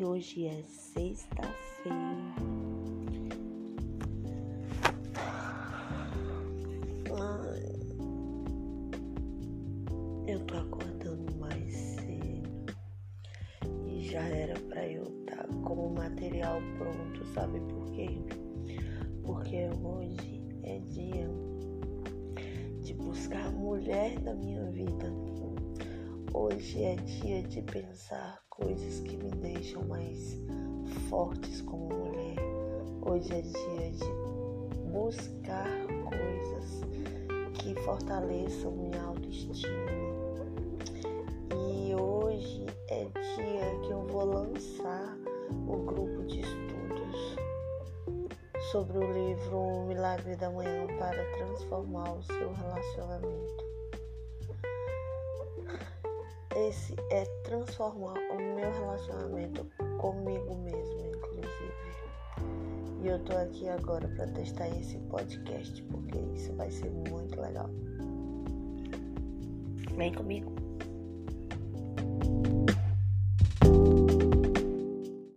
Hoje é sexta-feira. Eu tô acordando mais cedo e já era pra eu estar tá com o material pronto, sabe por quê? Porque hoje é dia de buscar a mulher da minha vida. Hoje é dia de pensar coisas que me deixam mais fortes como mulher. Hoje é dia de buscar coisas que fortaleçam minha autoestima. E hoje é dia que eu vou lançar o grupo de estudos sobre o livro Milagre da Manhã para transformar o seu relacionamento esse é transformar o meu relacionamento comigo mesmo, inclusive. E eu tô aqui agora para testar esse podcast, porque isso vai ser muito legal. Vem comigo.